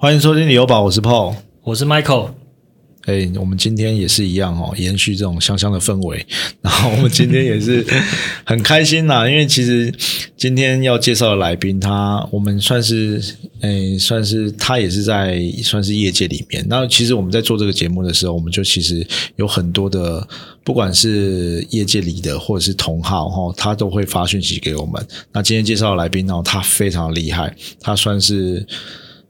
欢迎收听旅游宝，我是 Paul，我是 Michael。哎，我们今天也是一样哦，延续这种香香的氛围。然后我们今天也是很开心呐，因为其实今天要介绍的来宾，他我们算是哎，算是他也是在算是业界里面。那其实我们在做这个节目的时候，我们就其实有很多的，不管是业界里的或者是同行哈，他都会发讯息给我们。那今天介绍的来宾呢，他非常厉害，他算是。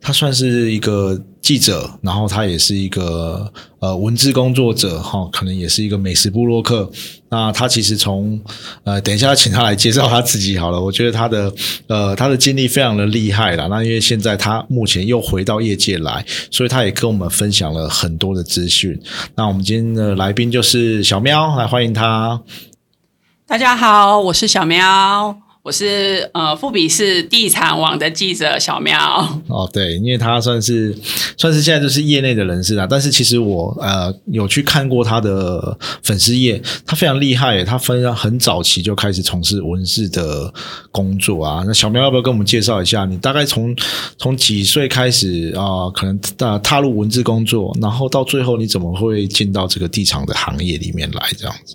他算是一个记者，然后他也是一个呃文字工作者哈，可能也是一个美食部落客。那他其实从呃，等一下请他来介绍他自己好了。我觉得他的呃他的经历非常的厉害了。那因为现在他目前又回到业界来，所以他也跟我们分享了很多的资讯。那我们今天的来宾就是小喵，来欢迎他。大家好，我是小喵。我是呃富比士地产网的记者小喵哦，对，因为他算是算是现在就是业内的人士啦。但是其实我呃有去看过他的粉丝页，他非常厉害，他分很早期就开始从事文字的工作啊。那小喵要不要跟我们介绍一下？你大概从从几岁开始啊？可能踏踏入文字工作，然后到最后你怎么会进到这个地产的行业里面来？这样子。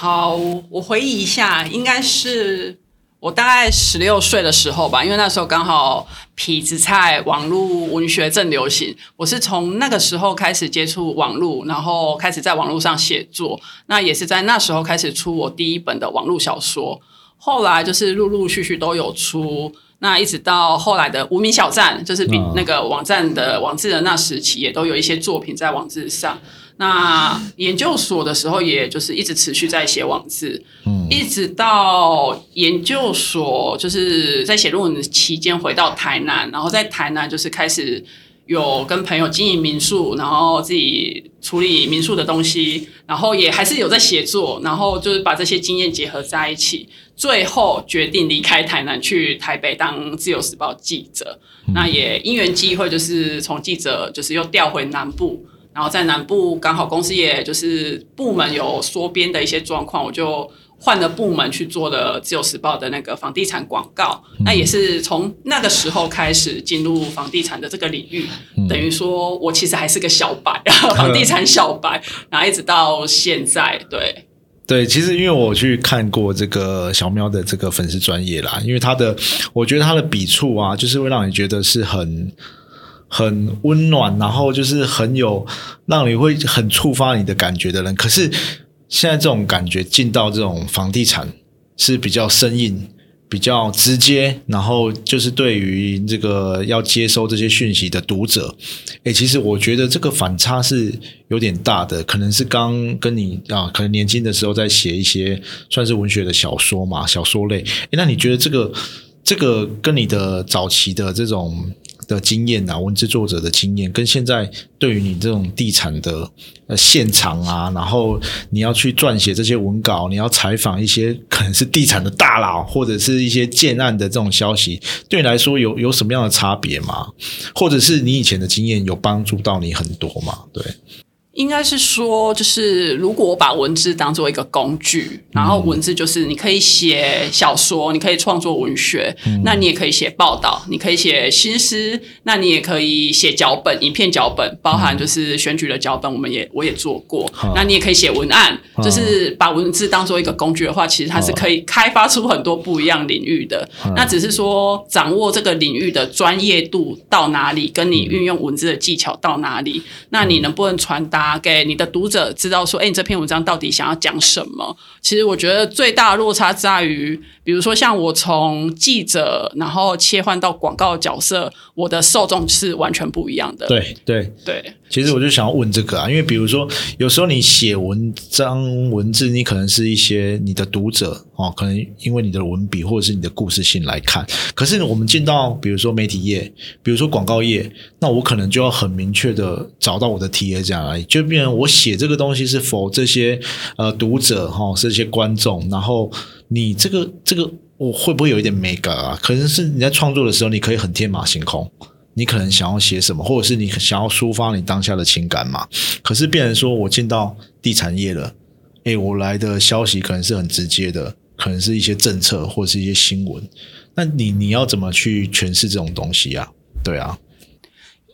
好，我回忆一下，应该是我大概十六岁的时候吧，因为那时候刚好痞子菜网络文学正流行，我是从那个时候开始接触网络，然后开始在网络上写作，那也是在那时候开始出我第一本的网络小说，后来就是陆陆续续都有出，那一直到后来的无名小站，就是比那个网站的网志的那时期，也都有一些作品在网志上。那研究所的时候，也就是一直持续在写网志，嗯，一直到研究所就是在写论文期间回到台南，然后在台南就是开始有跟朋友经营民宿，然后自己处理民宿的东西，然后也还是有在写作，然后就是把这些经验结合在一起，最后决定离开台南去台北当自由时报记者。那也因缘机会，就是从记者就是又调回南部。然后在南部刚好公司也就是部门有缩编的一些状况，我就换了部门去做了自由时报的那个房地产广告。那也是从那个时候开始进入房地产的这个领域，等于说我其实还是个小白，房地产小白，然后一直到现在，对对，其实因为我去看过这个小喵的这个粉丝专业啦，因为他的我觉得他的笔触啊，就是会让你觉得是很。很温暖，然后就是很有让你会很触发你的感觉的人。可是现在这种感觉进到这种房地产是比较生硬、比较直接，然后就是对于这个要接收这些讯息的读者，诶，其实我觉得这个反差是有点大的。可能是刚跟你啊，可能年轻的时候在写一些算是文学的小说嘛，小说类。诶，那你觉得这个这个跟你的早期的这种？的经验啊，文字作者的经验，跟现在对于你这种地产的呃现场啊，然后你要去撰写这些文稿，你要采访一些可能是地产的大佬，或者是一些建案的这种消息，对你来说有有什么样的差别吗？或者是你以前的经验有帮助到你很多吗？对。应该是说，就是如果我把文字当做一个工具，然后文字就是你可以写小说，你可以创作文学，那你也可以写报道，你可以写新诗，那你也可以写脚本、影片脚本，包含就是选举的脚本，我们也我也做过。那你也可以写文案，就是把文字当做一个工具的话，其实它是可以开发出很多不一样领域的。那只是说掌握这个领域的专业度到哪里，跟你运用文字的技巧到哪里，那你能不能传达？给你的读者知道说，哎，你这篇文章到底想要讲什么？其实我觉得最大的落差在于，比如说像我从记者然后切换到广告角色，我的受众是完全不一样的。对对对。其实我就想要问这个啊，因为比如说有时候你写文章文字，你可能是一些你的读者哦，可能因为你的文笔或者是你的故事性来看。可是我们进到比如说媒体业，比如说广告业，那我可能就要很明确的找到我的 T A 这样而已，就变成我写这个东西是否这些呃读者哈，这些观众，然后你这个这个我会不会有一点美感啊？可能是你在创作的时候，你可以很天马行空。你可能想要写什么，或者是你想要抒发你当下的情感嘛？可是变成说我进到地产业了，诶，我来的消息可能是很直接的，可能是一些政策或者是一些新闻。那你你要怎么去诠释这种东西啊？对啊。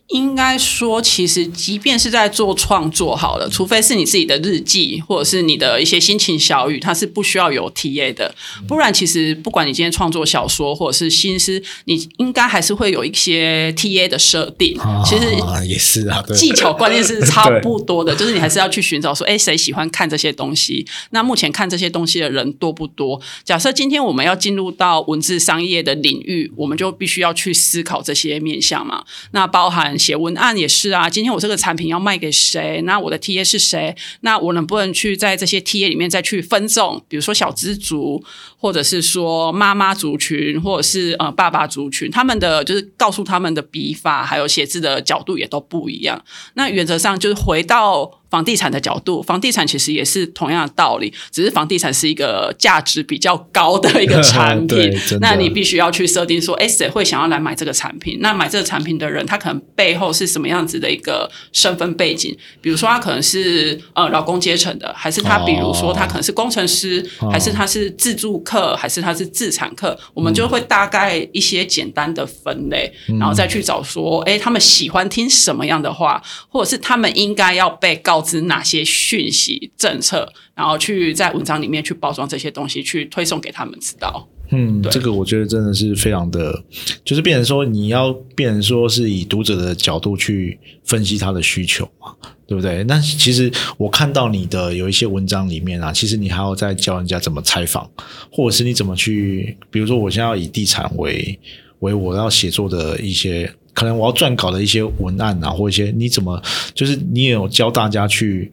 应该说，其实即便是在做创作好了，除非是你自己的日记，或者是你的一些心情小语，它是不需要有 T A 的。不然，其实不管你今天创作小说或者是新诗，你应该还是会有一些 T A 的设定。其实也是啊，技巧关键是 差不多的，就是你还是要去寻找说，哎，谁喜欢看这些东西？那目前看这些东西的人多不多？假设今天我们要进入到文字商业的领域，我们就必须要去思考这些面向嘛。那包含。写文案也是啊，今天我这个产品要卖给谁？那我的 T A 是谁？那我能不能去在这些 T A 里面再去分众？比如说小资族，或者是说妈妈族群，或者是呃爸爸族群，他们的就是告诉他们的笔法还有写字的角度也都不一样。那原则上就是回到。房地产的角度，房地产其实也是同样的道理，只是房地产是一个价值比较高的一个产品。那你必须要去设定说，哎，谁会想要来买这个产品？那买这个产品的人，他可能背后是什么样子的一个身份背景？比如说，他可能是呃劳工阶层的，还是他比如说他可能是工程师，还是他是自助客，还是他是自产客？我们就会大概一些简单的分类，然后再去找说，哎，他们喜欢听什么样的话，或者是他们应该要被告。知哪些讯息政策，然后去在文章里面去包装这些东西，去推送给他们知道。嗯，这个我觉得真的是非常的，就是变成说你要变成说是以读者的角度去分析他的需求嘛，对不对？那其实我看到你的有一些文章里面啊，其实你还要再教人家怎么采访，或者是你怎么去，比如说我现在要以地产为为我要写作的一些。可能我要撰稿的一些文案啊，或一些你怎么，就是你也有教大家去，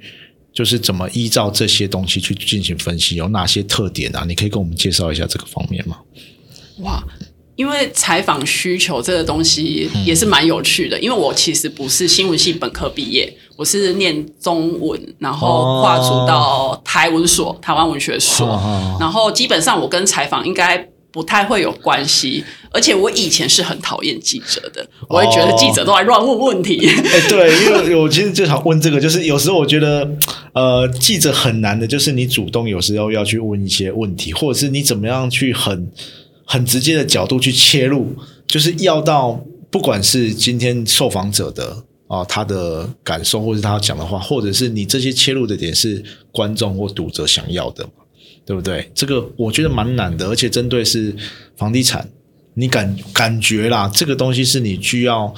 就是怎么依照这些东西去进行分析，有哪些特点啊？你可以跟我们介绍一下这个方面吗？哇，因为采访需求这个东西也是蛮有趣的，因为我其实不是新闻系本科毕业，我是念中文，然后跨足到台文所、台湾文学所，然后基本上我跟采访应该。不太会有关系，而且我以前是很讨厌记者的，我会觉得记者都在乱问问题。哎，对，因为我其实就想问这个，就是有时候我觉得，呃，记者很难的，就是你主动有时候要去问一些问题，或者是你怎么样去很很直接的角度去切入，就是要到不管是今天受访者的啊他的感受，或者是他讲的话，或者是你这些切入的点是观众或读者想要的。对不对？这个我觉得蛮难的，而且针对是房地产，你感感觉啦，这个东西是你需要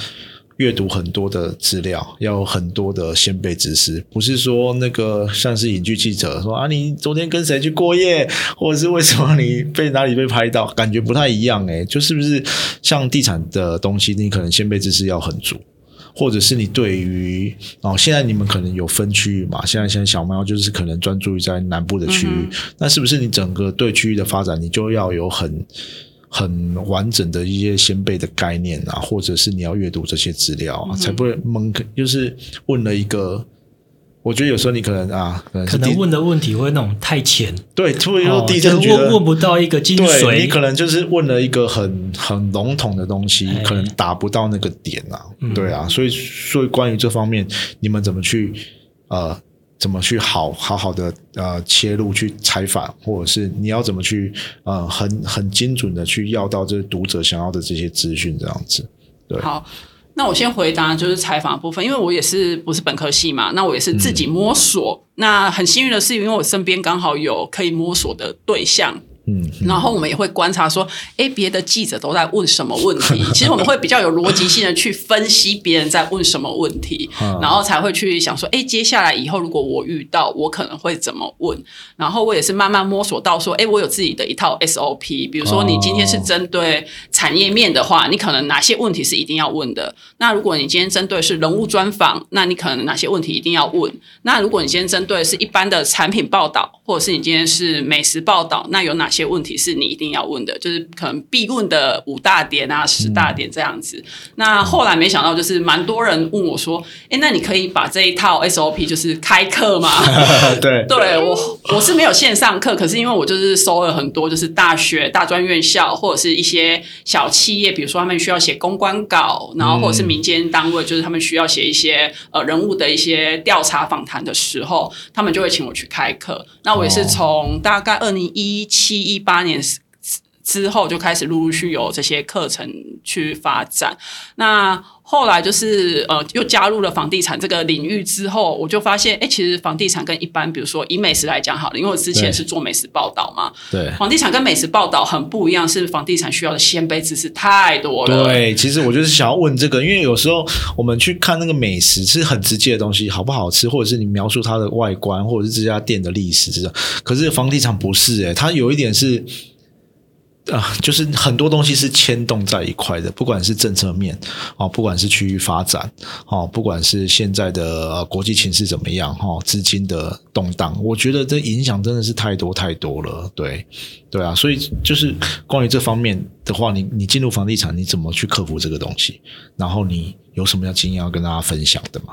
阅读很多的资料，要很多的先辈知识，不是说那个像是影剧记者说啊，你昨天跟谁去过夜，或者是为什么你被哪里被拍到，感觉不太一样诶，就是不是像地产的东西，你可能先辈知识要很足。或者是你对于哦，现在你们可能有分区域嘛？现在现在小猫就是可能专注于在南部的区域，那是不是你整个对区域的发展，你就要有很很完整的一些先辈的概念啊？或者是你要阅读这些资料啊，才不会蒙？就是问了一个。我觉得有时候你可能啊，可能问的问题会那种太浅，对，突然又地震，问问不到一个精髓。你可能就是问了一个很很笼统的东西，可能达不到那个点啊。对啊，所以所以关于这方面，你们怎么去呃，怎么去好好好的呃切入去采访，或者是你要怎么去呃很很精准的去要到这读者想要的这些资讯，这样子。对，好。那我先回答就是采访部分，因为我也是不是本科系嘛，那我也是自己摸索。那很幸运的是，因为我身边刚好有可以摸索的对象。嗯，然后我们也会观察说，哎，别的记者都在问什么问题？其实我们会比较有逻辑性的去分析别人在问什么问题，然后才会去想说，哎，接下来以后如果我遇到，我可能会怎么问？然后我也是慢慢摸索到说，哎，我有自己的一套 SOP。比如说，你今天是针对产业面的话，你可能哪些问题是一定要问的？那如果你今天针对是人物专访，那你可能哪些问题一定要问？那如果你今天针对是一般的产品报道，或者是你今天是美食报道，那有哪？些问题是你一定要问的，就是可能必问的五大点啊、十大点这样子。那后来没想到，就是蛮多人问我说：“哎，那你可以把这一套 SOP 就是开课吗？” 对，对我我是没有线上课，可是因为我就是收了很多，就是大学、大专院校或者是一些小企业，比如说他们需要写公关稿，然后或者是民间单位，就是他们需要写一些呃人物的一些调查访谈的时候，他们就会请我去开课。那我也是从大概二零一七。一八年之后就开始陆陆续有这些课程去发展。那后来就是呃，又加入了房地产这个领域之后，我就发现，哎，其实房地产跟一般，比如说以美食来讲好了，因为我之前是做美食报道嘛，对。房地产跟美食报道很不一样，是房地产需要的先辈知识太多了。对，其实我就是想要问这个，因为有时候我们去看那个美食是很直接的东西，好不好吃，或者是你描述它的外观，或者是这家店的历史，这种。可是房地产不是诶、它有一点是。啊、就是很多东西是牵动在一块的，不管是政策面哦，不管是区域发展哦，不管是现在的、国际情势怎么样哈、哦，资金的动荡，我觉得这影响真的是太多太多了。对，对啊，所以就是关于这方面的话，你你进入房地产，你怎么去克服这个东西？然后你有什么样经验要跟大家分享的吗？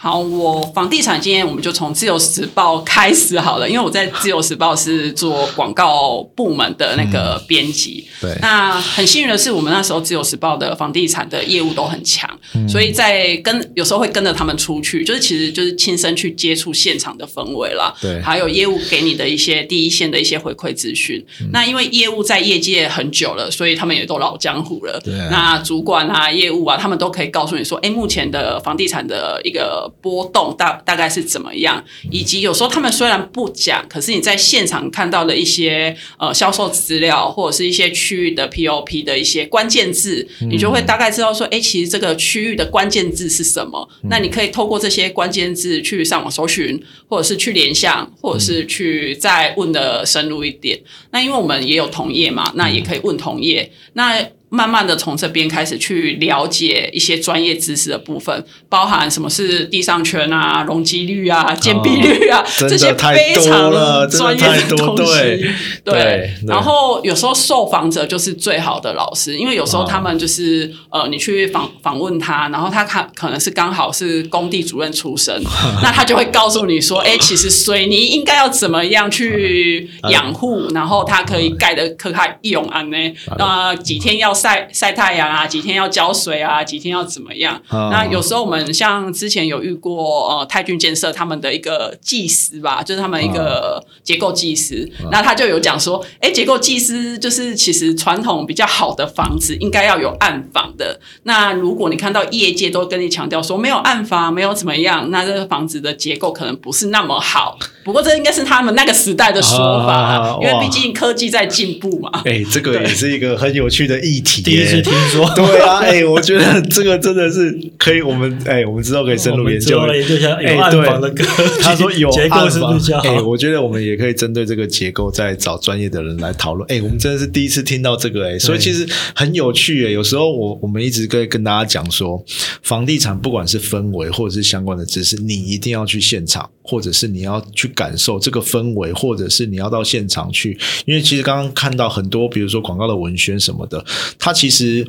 好，我房地产经验我们就从自由时报开始好了，因为我在自由时报是做广告部门的那个编辑。对那很幸运的是，我们那时候自由时报的房地产的业务都很强，所以在跟有时候会跟着他们出去，就是其实就是亲身去接触现场的氛围啦。对还有业务给你的一些第一线的一些回馈资讯。那因为业务在业界很久了，所以他们也都老江湖了。对啊那主管啊、业务啊，他们都可以告诉你说，哎，目前的房地产的一个波动大大概是怎么样，以及有时候他们虽然不讲，可是你在现场看到的一些呃销售资料，或者是一些区域的 POP 的一些关键字，你就会大概知道说，哎，其实这个区域的关键字是什么。那你可以透过这些关键字去上网搜寻，或者是去联想，或者是去再问的深入一点。那因为我们也有同业嘛，那也可以问同业。那慢慢的从这边开始去了解一些专业知识的部分，包含什么是地上权啊、容积率啊、建蔽率啊，这些太多非常专业太多的东西。对对对然后有时候受访者就是最好的老师，因为有时候他们就是、呃，你去访访问他，然后他看可能是刚好是工地主任出身，那他就会告诉你说，哎，其实水泥应该要怎么样去 养护，然后它可以盖的可开用安呢？那几天要晒晒太阳啊，几天要浇水啊，几天要怎么样？哦那有时候我们像之前有遇过呃泰俊建设他们的一个技师吧，就是他们一个结构技师，那他就有讲说，哎，结构技师就是其实传统比较好的房子应该要有暗房的。那如果你看到业界都跟你强调说没有暗房，没有怎么样，那这个房子的结构可能不是那么好。不过这应该是他们那个时代的说法因为毕竟科技在进步嘛。哎、这个也是一个很有趣的议题，第一次听说。对啊，哎、我觉得这个真的是可以，我们哎、我们之后可以深入研究。研究一下有哎暗房的对格局他说有结构是不是暗房比较好哎、我觉得我们也可以针对这个结构再找专业的人来讨论。哎、我们真的是第一次听到这个、哎，所以其实很有趣、哎，有时候我我们一直跟跟大家讲说，房地产不管是氛围或者是相关的知识，你一定要去现场，或者是你要去感受这个氛围，或者是你要到现场去，因为其实刚刚看到很多，比如说广告的文宣什么的，它其实。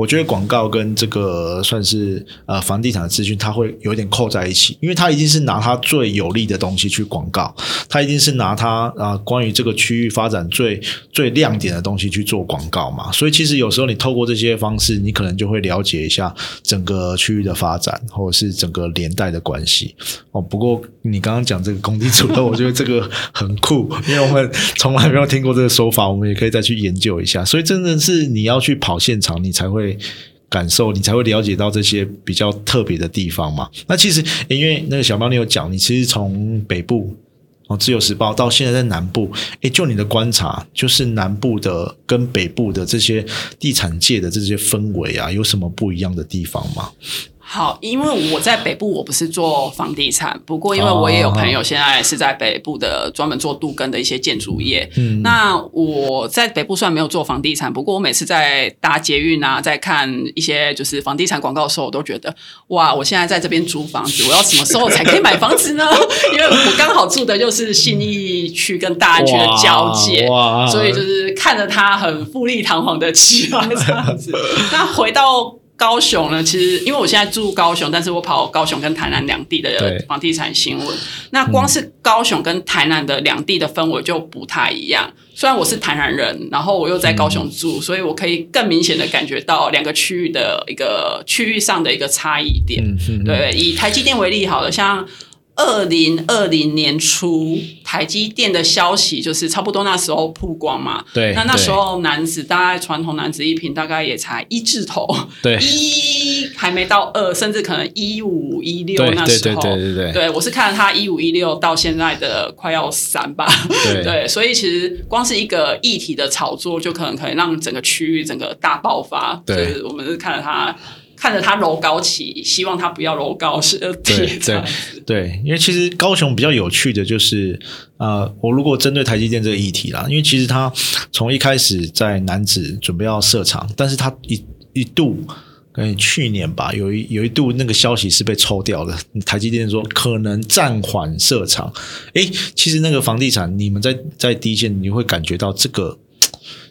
我觉得广告跟这个算是呃房地产的资讯，它会有点扣在一起，因为它一定是拿它最有利的东西去广告，它一定是拿它啊、关于这个区域发展最最亮点的东西去做广告嘛。所以其实有时候你透过这些方式，你可能就会了解一下整个区域的发展，或者是整个连带的关系。哦，不过你刚刚讲这个工地主任，我觉得这个很酷，因为我们从来没有听过这个说法，我们也可以再去研究一下。所以真的是你要去跑现场，你才会。感受，你才会了解到这些比较特别的地方嘛。那其实，因为那个小猫你有讲，你其实从北部哦，《自由时报》到现在在南部，诶，就你的观察，就是南部的跟北部的这些地产界的这些氛围啊，有什么不一样的地方吗？好，因为我在北部，我不是做房地产，不过因为我也有朋友现在是在北部的专门做杜根的一些建筑业。嗯那我在北部虽然没有做房地产，不过我每次在搭捷运啊，在看一些就是房地产广告的时候，我都觉得哇，我现在在这边租房子，我要什么时候才可以买房子呢？因为我刚好住的就是信义区跟大安区的交界，所以就是看着它很富丽堂皇的起来这样子。那回到高雄呢，其实因为我现在住高雄，但是我跑高雄跟台南两地的房地产新闻。那光是高雄跟台南的两地的氛围就不太一样。虽然我是台南人，然后我又在高雄住，所以我可以更明显的感觉到两个区域的一个区域上的一个差异点。对，以台积电为例好了，像。二零二零年初，台积电的消息就是差不多那时候曝光嘛。对那那时候男子大概传统男子一瓶大概也才一字头，对一还没到二，甚至可能一五一六对对对那时候。对对对对，我是看了他一五一六到现在的快要三吧，对对，所以其实光是一个议题的炒作，就可能可以让整个区域整个大爆发。对就是我们是看了他看着他楼高起，希望他不要楼高是对跌这样子。对，因为其实高雄比较有趣的就是，呃，我如果针对台积电这个议题啦，因为其实他从一开始在南子准备要设厂，但是他一一度。跟去年吧，有一有一度那个消息是被抽掉的。台积电说可能暂缓设厂。诶，其实那个房地产，你们在在第一线，你会感觉到这个，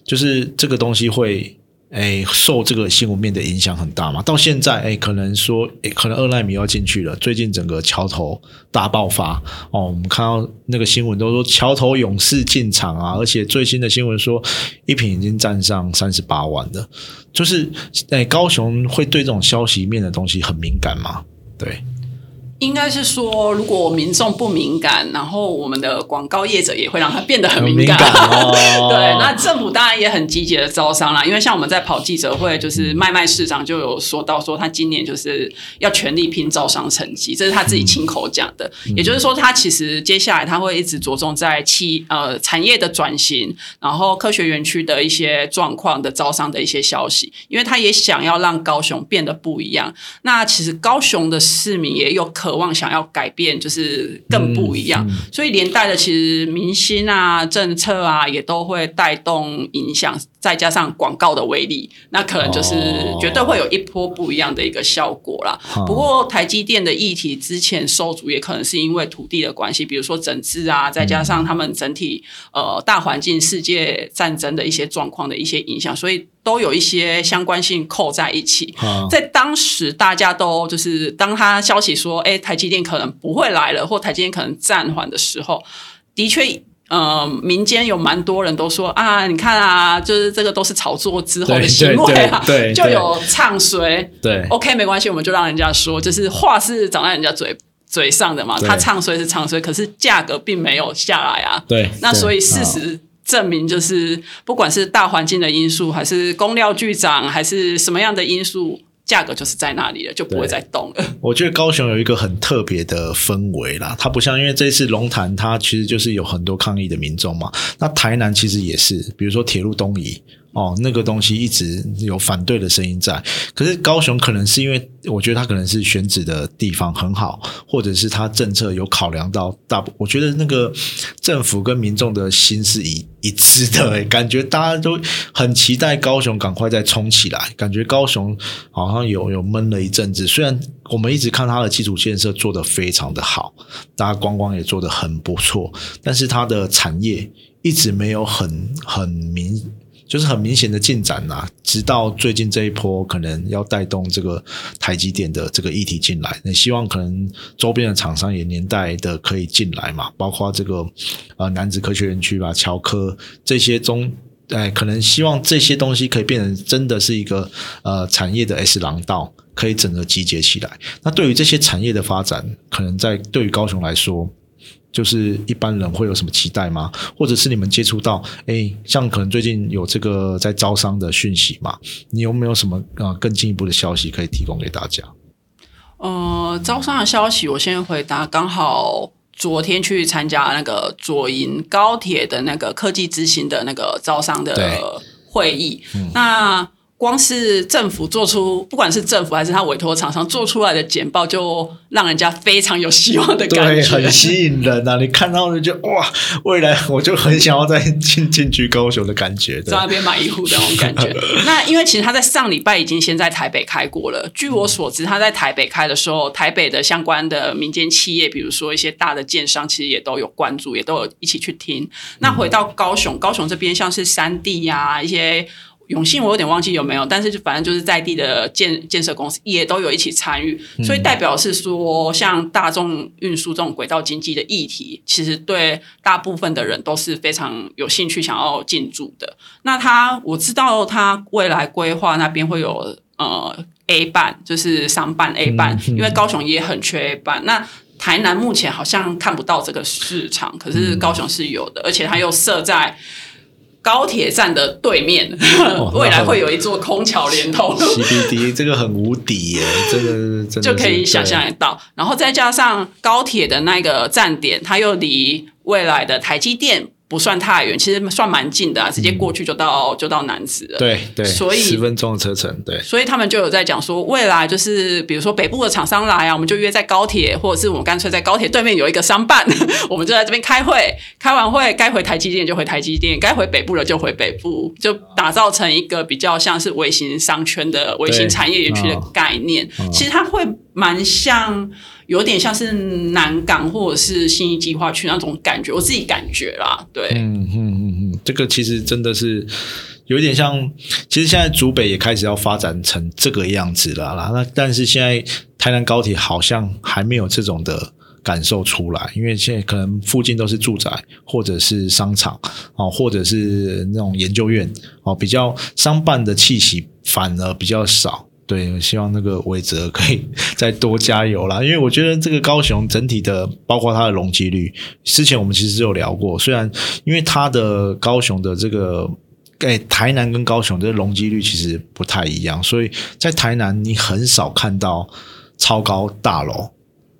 就是这个东西会哎，受这个新闻面的影响很大嘛。到现在，哎，可能说，哎，可能二纳米要进去了。最近整个桥头大爆发哦，我们看到那个新闻都说桥头勇士进场啊，而且最新的新闻说一品已经站上三十八万了。就是，哎，高雄会对这种消息面的东西很敏感吗？对。应该是说，如果民众不敏感，然后我们的广告业者也会让他变得很敏感。敏感哦 对，那政府当然也很积极的招商啦，因为像我们在跑记者会，就是麦麦市长就有说到说，他今年就是要全力拼招商成绩，这是他自己亲口讲的。也就是说，他其实接下来他会一直着重在企呃产业的转型，然后科学园区的一些状况的招商的一些消息，因为他也想要让高雄变得不一样。那其实高雄的市民也有渴望想要改变，就是更不一样，所以连带的其实明星啊、政策啊也都会带动影响，再加上广告的威力，那可能就是哦绝对会有一波不一样的一个效果啦。哦不过台积电的议题之前受阻，也可能是因为土地的关系，比如说整治啊，再加上他们整体呃大环境、世界战争的一些状况的一些影响，所以都有一些相关性扣在一起。啊，在当时，大家都就是当他消息说，哎，台积电可能不会来了，或台积电可能暂缓的时候，的确。呃，民间有蛮多人都说啊，你看啊，就是这个都是炒作之后的行为啊，对对对就有唱衰。对 OK，没关系，我们就让人家说，就是话是长在人家嘴嘴上的嘛，他唱衰是唱衰，可是价格并没有下来啊。对，那所以事啊实证明，就是不管是大环境的因素，还是工料巨涨，还是什么样的因素，价格就是在那里了，就不会再动了。我觉得高雄有一个很特别的氛围啦，它不像因为这次龙潭，它其实就是有很多抗议的民众嘛。那台南其实也是，比如说铁路东移哦，那个东西一直有反对的声音在。可是高雄可能是因为，我觉得它可能是选址的地方很好，或者是它政策有考量到大部，我觉得那个政府跟民众的心是一一致的、欸，感觉大家都很期待高雄赶快再冲起来，感觉高雄好像有有闷了一阵子。虽然我们一直看它的基础建设做得非常的好，大家观光也做得很不错，但是它的产业一直没有很很明。就是很明显的进展呐、直到最近这一波，可能要带动这个台积电的这个议题进来，那希望可能周边的厂商也年代的可以进来嘛，包括这个呃南子科学园区吧、乔科这些中。哎，可能希望这些东西可以变成真的是一个呃产业的 S 廊道，可以整个集结起来。那对于这些产业的发展，可能在对于高雄来说，就是一般人会有什么期待吗？或者是你们接触到，哎，像可能最近有这个在招商的讯息嘛？你有没有什么呃更进一步的消息可以提供给大家？呃，招商的消息我先回答，刚好。昨天去参加那个左营高铁的那个科技之星的那个招商的对会议，那光是政府做出，不管是政府还是他委托厂商做出来的简报，就让人家非常有希望的感对，觉，很吸引人啊！你看到就哇，未来我就很想要再进进去高雄的感觉。在那边买一户的那种感觉。那因为其实他在上礼拜已经先在台北开过了。据我所知，他在台北开的时候，台北的相关的民间企业，比如说一些大的建商，其实也都有关注，也都有一起去听。那回到高雄，高雄这边像是三地呀、一些。永信我有点忘记有没有，但是就反正就是在地的建建设公司也都有一起参与，所以代表是说，像大众运输这种轨道经济的议题，其实对大部分的人都是非常有兴趣想要进驻的。那他我知道他未来规划那边会有呃 A 办，就是商办 A 办，因为高雄也很缺 A 办。那台南目前好像看不到这个市场，可是高雄是有的，而且它又设在高铁站的对面，未来会有一座空桥连通。CBD 这个很无敌耶，这个真的就可以想象得到。然后再加上高铁的那个站点，它又离未来的台积电不算太远，其实算蛮近的、啊，直接过去就到、就到南子了。对对，所以十分钟的车程，对，所以他们就有在讲说，未来就是比如说北部的厂商来啊，我们就约在高铁，或者是我们干脆在高铁对面有一个商办，我们就在这边开会，开完会该回台积电就回台积电，该回北部的就回北部，就打造成一个比较像是微型商圈的微型产业园区的概念。其实它会蛮像。有点像是南港或者是新义计划区那种感觉，我自己感觉啦，对，嗯嗯嗯嗯，这个其实真的是有点像，其实现在竹北也开始要发展成这个样子了啦。那但是现在台南高铁好像还没有这种的感受出来，因为现在可能附近都是住宅或者是商场哦，或者是那种研究院哦，比较商办的气息反而比较少。对，我希望那个韦泽可以 再多加油啦，因为我觉得这个高雄整体的，包括它的容积率，之前我们其实有聊过，虽然因为它的高雄的这个。哎，台南跟高雄的容积率其实不太一样，所以在台南你很少看到超高大楼，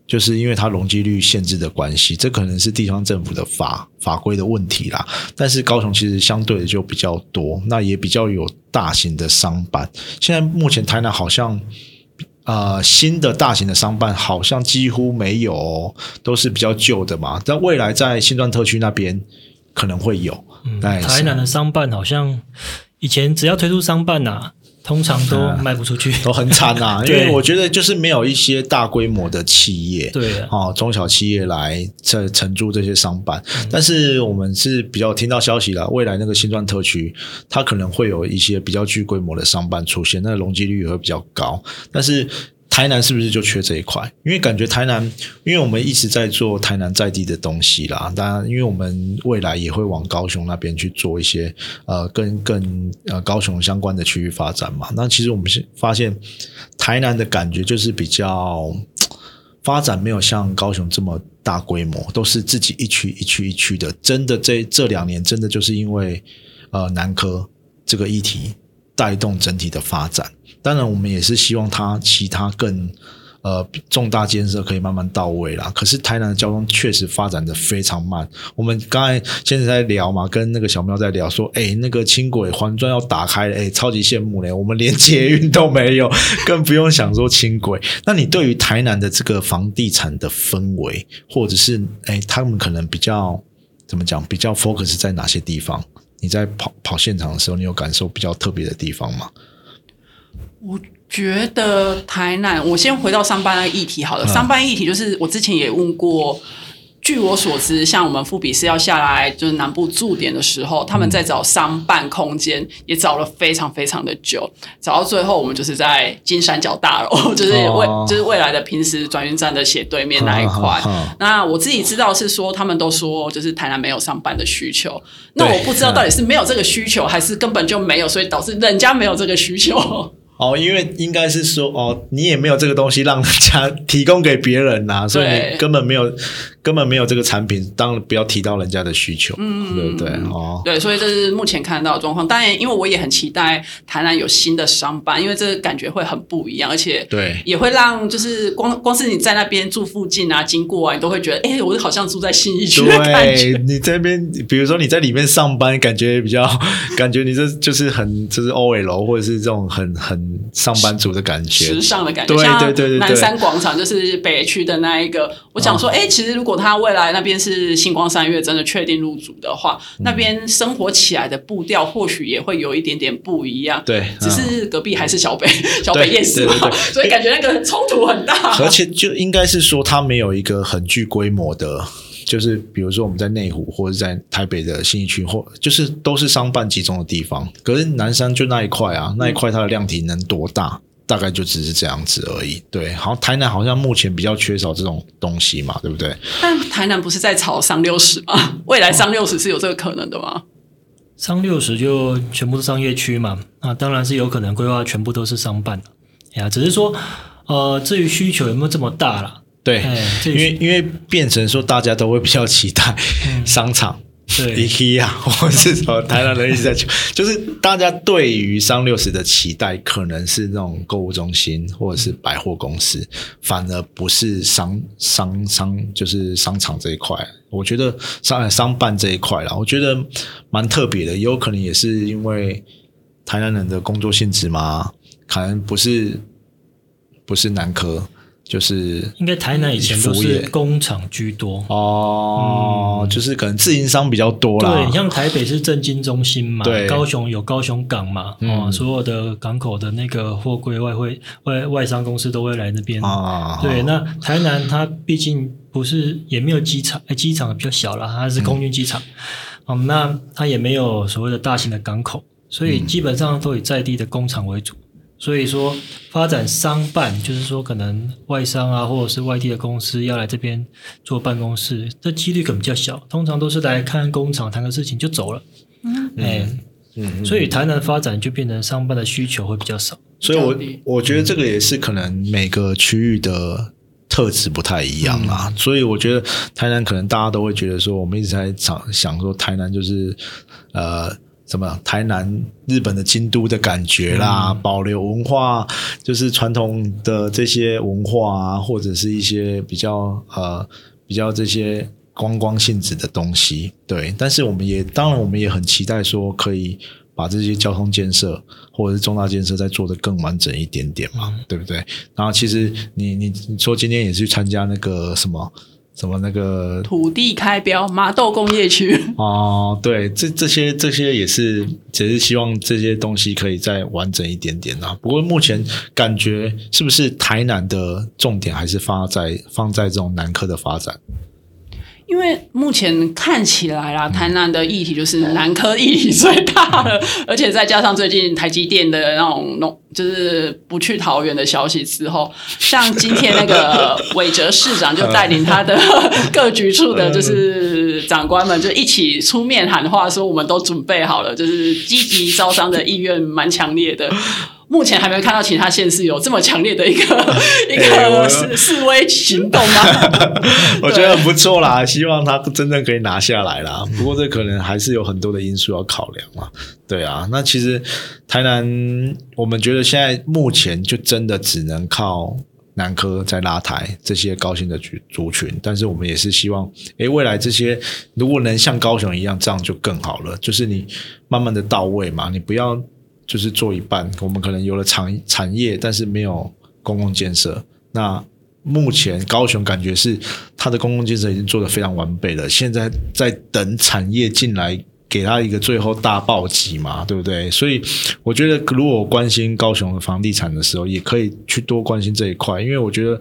就是因为它容积率限制的关系，这可能是地方政府的法法规的问题啦。但是高雄其实相对的就比较多，那也比较有大型的商办。现在目前台南好像。呃，新的大型的商办好像几乎没有、哦，都是比较旧的嘛。但未来在新庄特区那边可能会有，嗯，台南的商办好像以前只要推出商办呐、通常都 卖不出去。都很惨啊。因对为我觉得就是没有一些大规模的企业，对啊，哦，中小企业来在承租这些商办，嗯但是我们是比较听到消息了，未来那个新庄特区，它可能会有一些比较具规模的商办出现，那个容积率也会比较高。但是台南是不是就缺这一块？因为感觉台南，因为我们一直在做台南在地的东西啦，当然，因为我们未来也会往高雄那边去做一些呃跟跟呃高雄相关的区域发展嘛。那其实我们是发现台南的感觉就是比较。发展没有像高雄这么大规模，都是自己一区一区一区的。真的这这两年，真的就是因为呃南科这个议题带动整体的发展。当然，我们也是希望它其他更呃重大建设可以慢慢到位啦。可是台南的交通确实发展的非常慢。我们刚才现在在聊嘛，跟那个小喵在聊说，哎，那个轻轨环状要打开了，哎，超级羡慕嘞。我们连捷运都没有，更不用想说轻轨。那你对于台南的这个房地产的氛围，或者是哎，他们可能比较怎么讲，比较 focus 在哪些地方？你在跑跑现场的时候，你有感受比较特别的地方吗？我觉得台南，我先回到商办那个议题好了。嗯商办议题就是我之前也问过，据我所知，像我们富比是要下来就是南部驻点的时候，他们在找商办空间，也找了非常非常的久，找到最后我们就是在金三角大楼，就是未、哦就是未来的平时转运站的斜对面那一块。那我自己知道是说，他们都说就是台南没有上班的需求，那我不知道到底是没有这个需求，还是根本就没有，所以导致人家没有这个需求。哦，因为应该是说，哦，你也没有这个东西让人家 提供给别人呐、所以你根本没有，根本没有这个产品，当然不要提到人家的需求，嗯，对不对？哦，对，所以这是目前看到的状况。当然，因为我也很期待台南有新的商办，因为这个感觉会很不一样，而且对也会让就是光光是你在那边住附近啊，经过啊，你都会觉得，哎、我好像住在新一区的感觉。对你这边，比如说你在里面上班，感觉比较，感觉你这就是很就是 OL 或者是这种很很上班族的感觉时，尚的感觉，对对对对对南山广场就是北区的那一个。我想说，哎、其实如果他未来那边是星光三月真的确定入主的话，嗯那边生活起来的步调或许也会有一点点不一样。对只是隔壁还是小北 小北夜市嘛对对对，所以感觉那个冲突很大。而且就应该是说，它没有一个很具规模的，就是比如说我们在内湖或者在台北的新义区，或就是都是商办集中的地方。可是南山就那一块啊，那一块它的量体能多大？大概就只是这样子而已。对，好，台南好像目前比较缺少这种东西嘛，对不对？但台南不是在炒商六十吗？未来商六十是有这个可能的吗？商六十就全部是商业区嘛，那当然是有可能规划全部都是商办的。哎呀，只是说，呃，至于需求有没有这么大啦？对，哎因为因为变成说大家都会比较期待商场。对 IKEA 或是什么台南人一直在求，就是大家对于三六十的期待，可能是那种购物中心或者是百货公司，反而不是商商商就是商场这一块。我觉得商商办这一块啦，我觉得蛮特别的，也有可能也是因为台南人的工作性质嘛，可能不是不是南科，就是应该台南以前都是工厂居多。哦，就是可能自营商比较多啦。对，你像台北是政经中心嘛，对高雄有高雄港嘛，嗯哦，所有的港口的那个货柜外汇外外商公司都会来那边。啊，对，那台南它毕竟不是也没有机场，哎，机场比较小了，它是空军机场，嗯，那它也没有所谓的大型的港口，所以基本上都以在地的工厂为主。所以说，发展商办就是说，可能外商啊，或者是外地的公司要来这边做办公室，这几率可能比较小。通常都是来看工厂、谈个事情就走了。嗯，哎、嗯，所以台南发展就变成商办的需求会比较少。所以我我觉得这个也是可能每个区域的特质不太一样啦，所以我觉得台南可能大家都会觉得说，我们一直在想想说台南就是呃。什么？台南日本的京都的感觉啦，保留文化，就是传统的这些文化啊，或者是一些比较呃比较这些观光性质的东西，对。但是我们也当然我们也很期待说可以把这些交通建设或者是重大建设再做得更完整一点点嘛，对不对？然后其实你你你说今天也是去参加那个什么什么那个土地开标麻豆工业区，哦，对，这这些这些也是，只是希望这些东西可以再完整一点点啊。不过目前感觉是不是台南的重点还是放在放在这种南科的发展？因为目前看起来啦，台南的议题就是南科议题最大了，而且再加上最近台积电的那种弄，就是不去桃园的消息之后，像今天那个 韦哲市长就带领他的 各局处的，就是长官们就一起出面喊话，说我们都准备好了，就是积极招商的意愿蛮强烈的。目前还没有看到其他县市有这么强烈的一个 一个示示威行动吗？我觉得很不错啦，希望他真正可以拿下来啦。不过这可能还是有很多的因素要考量嘛。对啊，那其实台南，我们觉得现在目前就真的只能靠南科在拉抬这些高薪的族族群，但是我们也是希望，诶，未来这些如果能像高雄一样，这样就更好了。就是你慢慢的到位嘛，你不要就是做一半，我们可能有了产产业，但是没有公共建设。那目前高雄感觉是它的公共建设已经做得非常完备了，现在在等产业进来。给他一个最后大暴击嘛，对不对？所以我觉得，如果关心高雄的房地产的时候，也可以去多关心这一块，因为我觉得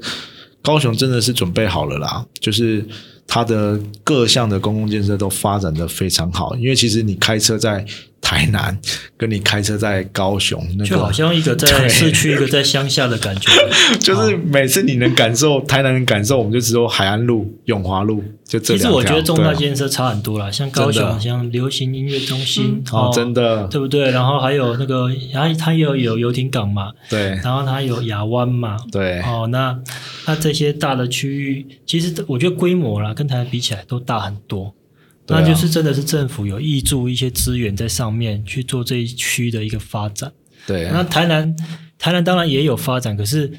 高雄真的是准备好了啦，就是它的各项的公共建设都发展的非常好。因为其实你开车在台南，跟你开车在高雄，那个就好像一个在 市区，一个在乡下的感觉。就是每次你能感受台南的感受，我们就只有海岸路、永华路，就这两条。其实我觉得重大建设差很多啦，像高雄，像流行音乐中心，哦，真的对不对？然后还有那个，然后它也有有游艇港嘛，对然后它有亚湾嘛，对哦，那那这些大的区域，其实我觉得规模啦，跟台湾比起来都大很多。那就是真的是政府有挹注一些资源在上面去做这一区的一个发展。对那台南，台南当然也有发展，可是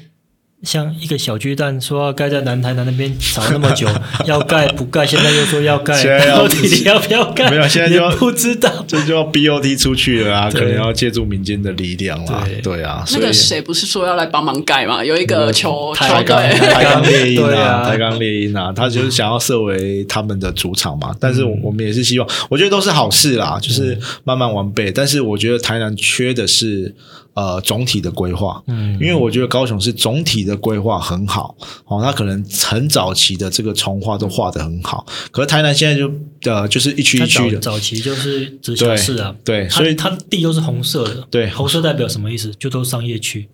像一个小巨蛋说要盖在南台南那边找那么久，要盖不盖，现在又说要盖，到底你要不要盖？没有现在就不知道。这就要 BOT 出去了啊，可能要借助民间的力量啦。对。对啊，那个谁不是说要来帮忙盖嘛？有一个球台球钢队，台钢猎鹰啊，对啊台钢猎鹰啊，他就是想要设为他们的主场嘛。但是我我们也是希望，我觉得都是好事啦，就是慢慢完备。但是我觉得台南缺的是呃总体的规划，嗯。因为我觉得高雄是总体的规划很好，哦，他可能很早期的这个重划都画得很好，可是台南现在就呃就是一区一区的，早早期就是直辖市啊，对所以它地都是红色的，对。红色代表什么意思？就都是商业区，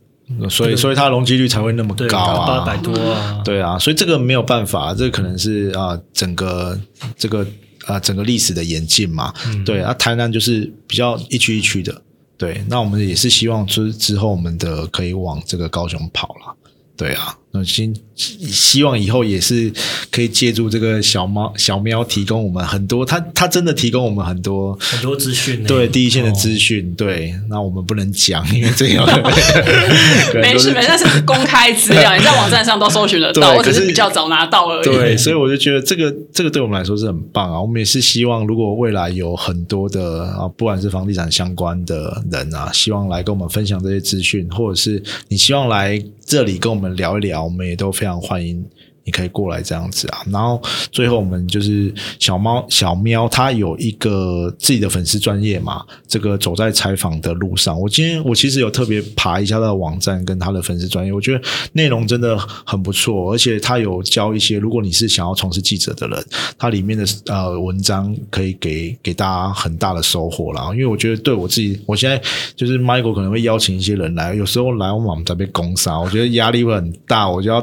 所以所以它容积率才会那么对，高啊，八百多啊，对啊，所以这个没有办法，这个可能是啊、整个这个啊、整个历史的演进嘛。嗯。对啊，台南就是比较一区一区的。对，那我们也是希望之之后我们的可以往这个高雄跑了。对啊，呃，希希望以后也是可以借助这个小猫小喵提供我们很多，它它真的提供我们很多很多资讯呢，对第一线的哦资讯。对，那我们不能讲，因为这样 没事没事，那是公开资料，你在网站上都搜寻得到，我只是比较早拿到而已。对，所以我就觉得这个这个对我们来说是很棒啊。我们也是希望，如果未来有很多的啊，不管是房地产相关的人啊，希望来跟我们分享这些资讯，或者是你希望来这里跟我们聊一聊，我们也都非常欢迎。你可以过来这样子啊，然后最后我们就是小猫小喵，它有一个自己的粉丝专业嘛。这个走在采访的路上，我今天我其实有特别爬一下他的网站跟他的粉丝专业，我觉得内容真的很不错，而且他有教一些，如果你是想要从事记者的人，它里面的呃文章可以给给大家很大的收获啦。因为我觉得对我自己，我现在就是 Michael 可能会邀请一些人来，有时候来我们在被攻杀，我觉得压力会很大，我就要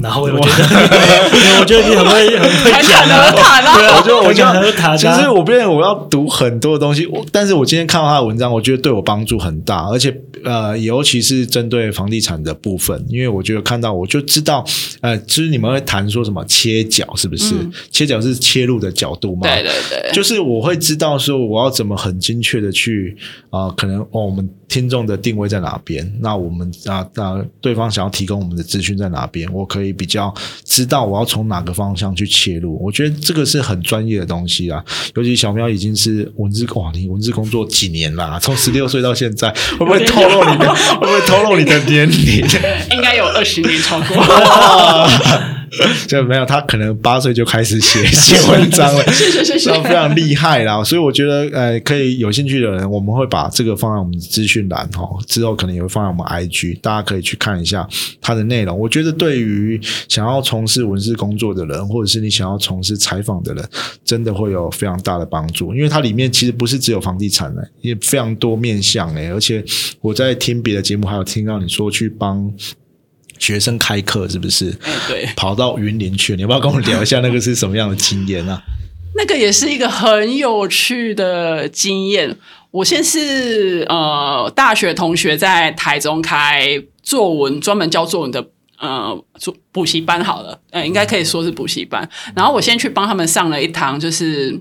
然后我觉得，我觉得你很会很会还讲啊，谈啊！对，我觉得我就其实我变成我要读很多东西，我但是我今天看到他的文章，我觉得对我帮助很大，而且呃，尤其是针对房地产的部分，因为我觉得看到我就知道，呃，就是你们会谈说什么切角，是不是？切角是切入的角度嘛？对对对，就是我会知道说我要怎么很精确的去啊、呃可能哦，我们听众的定位在哪边？那我们啊啊、对方想要提供我们的资讯在哪边？我可以比较知道我要从哪个方向去切入。我觉得这个是很专业的东西啊。尤其小喵已经是文字哇，你文字工作几年啦？从十六岁到现在，会不会透露你的？会不会透露你的年龄？应该有二十年超过。就没有，他可能八岁就开始写 写文章了，非常厉害啦。所以我觉得，呃，可以有兴趣的人，我们会把这个放在我们的资讯栏哦，之后可能也会放在我们 IG，大家可以去看一下它的内容。我觉得对于想要从事文字工作的人，或者是你想要从事采访的人，真的会有非常大的帮助，因为它里面其实不是只有房地产的，也非常多面向诶。而且我在听别的节目，还有听到你说去帮。学生开课是不是？哎，对，跑到云林去，你要不要跟我聊一下那个是什么样的经验啊？那个也是一个很有趣的经验。我先是呃大学同学在台中开作文，专门教作文的呃补补习班好了，呃应该可以说是补习班。然后我先去帮他们上了一堂，就是。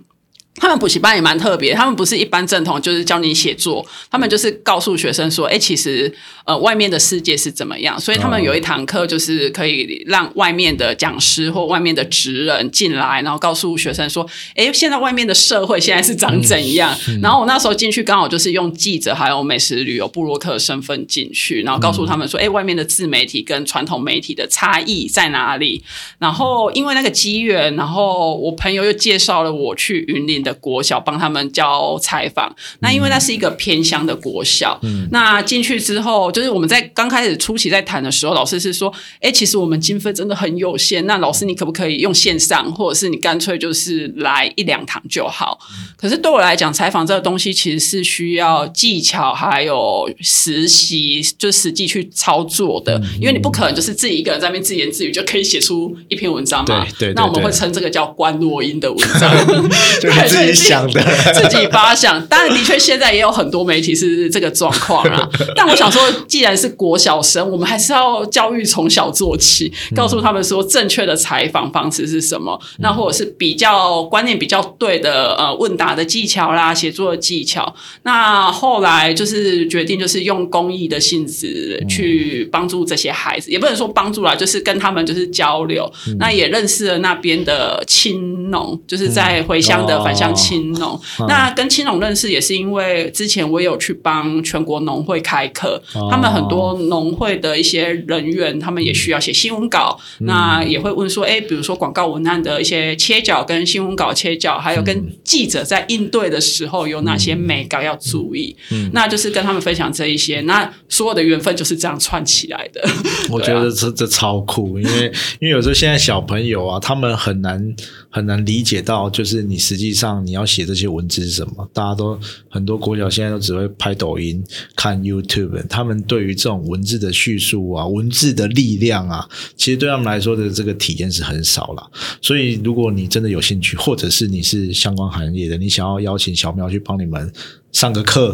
他们补习班也蛮特别，他们不是一般正统，就是教你写作，他们就是告诉学生说，哎，其实呃外面的世界是怎么样，所以他们有一堂课就是可以让外面的讲师或外面的职人进来，然后告诉学生说，哎，现在外面的社会现在是长怎样？然后我那时候进去刚好就是用记者还有美食旅游部落客的身份进去，然后告诉他们说，哎，外面的自媒体跟传统媒体的差异在哪里？然后因为那个机缘，然后我朋友又介绍了我去云林的国小帮他们教采访。那因为那是一个偏乡的国小，那进去之后，就是我们在刚开始初期在谈的时候，老师是说，哎，其实我们经费真的很有限，那老师你可不可以用线上，或者是你干脆就是来一两堂就好？可是对我来讲，采访这个东西其实是需要技巧，还有实习，就实际去操作的。因为你不可能就是自己一个人在那边自言自语就可以写出一篇文章嘛。对那我们会称这个叫关落音的文章，自己想的自己发想。当然，的确现在也有很多媒体是这个状况啊。但我想说，既然是国小生，我们还是要教育从小做起，告诉他们说正确的采访方式是什么，那或者是比较观念比较对的呃问答的技巧啦，写作的技巧。那后来就是决定，就是用公益的性质去帮助这些孩子，也不能说帮助啦，就是跟他们就是交流。那也认识了那边的青农，就是在回乡的返乡青农。那跟青农认识也是因为之前我有去帮全国农会开课，他们很多农会的一些人员，他们也需要写新闻稿，那也会问说，哎，比如说广告文案的一些切角跟新闻稿切角，还有跟记者在应对的时候有哪些美感要注意，那就是跟他们分享这一些，那所有的缘分就是这样串起来的。我觉得这这超酷，因为因为有时候现在小朋友啊，他们很难很难理解到，就是你实际上你要写这些文字是什么。大家都很多国小现在都只会拍抖音、看 YouTube，他们对于这种文字的叙述啊、文字的力量啊，其实对他们来说的这个体验是很少了。所以，如果你真的有兴趣，或者是你是相关行业的，你想要邀请小喵去帮你们。上个课，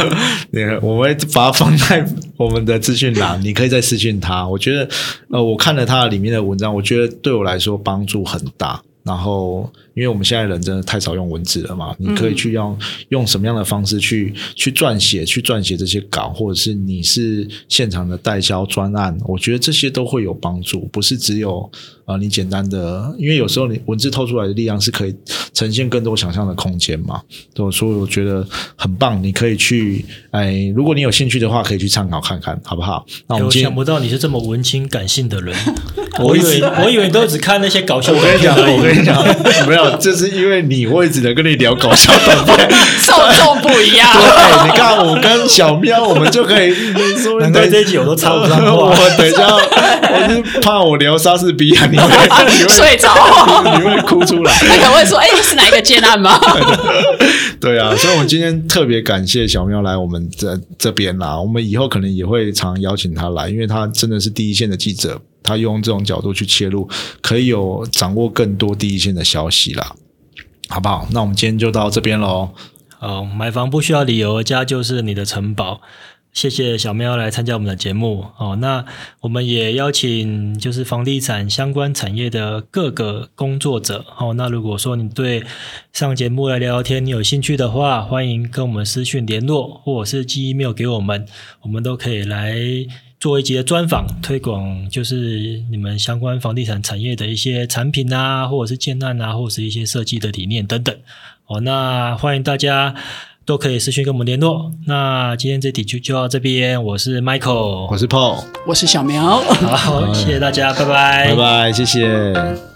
那我会把它放在我们的资讯栏，你可以再私讯他。我觉得，呃，我看了他里面的文章，我觉得对我来说帮助很大。然后，因为我们现在人真的太少用文字了嘛，你可以去用用什么样的方式去去撰写，去撰写这些稿，或者是你是现场的代销专案，我觉得这些都会有帮助，不是只有。啊，你简单的，因为有时候你文字透出来的力量是可以呈现更多想象的空间嘛。对所以我觉得很棒，你可以去，哎，如果你有兴趣的话，可以去参考看看，好不好？那我们想不到你是这么文青感性的人，我以为我以为都只看那些搞笑。我跟你讲，我跟你讲，没有，就是因为你，我也只能跟你聊搞笑短片，受众不一样。对，你看我跟小喵，我们就可以。难怪这一集我都插不上话。我等一下，我是怕我聊莎士比亚。你会睡着，你会哭出来。他可能会说：“哎，是哪一个建案吗？”对啊，所以，我们今天特别感谢小喵来我们这这边啦。我们以后可能也会常邀请他来，因为他真的是第一线的记者，他用这种角度去切入，可以有掌握更多第一线的消息啦，好不好？那我们今天就到这边喽。哦，买房不需要理由，家就是你的城堡。谢谢小喵来参加我们的节目哦。那我们也邀请就是房地产相关产业的各个工作者哦。那如果说你对上节目来聊聊天，你有兴趣的话，欢迎跟我们私讯联络，或者是寄 email 给我们，我们都可以来做一集的专访，推广就是你们相关房地产产业的一些产品啊，或者是建案啊，或者是一些设计的理念等等。哦，那欢迎大家。都可以私讯跟我们联络。那今天这题就就到这边，我是 Michael，我是 Paul，我是小苗。好，谢谢大家，拜拜，拜拜，谢谢。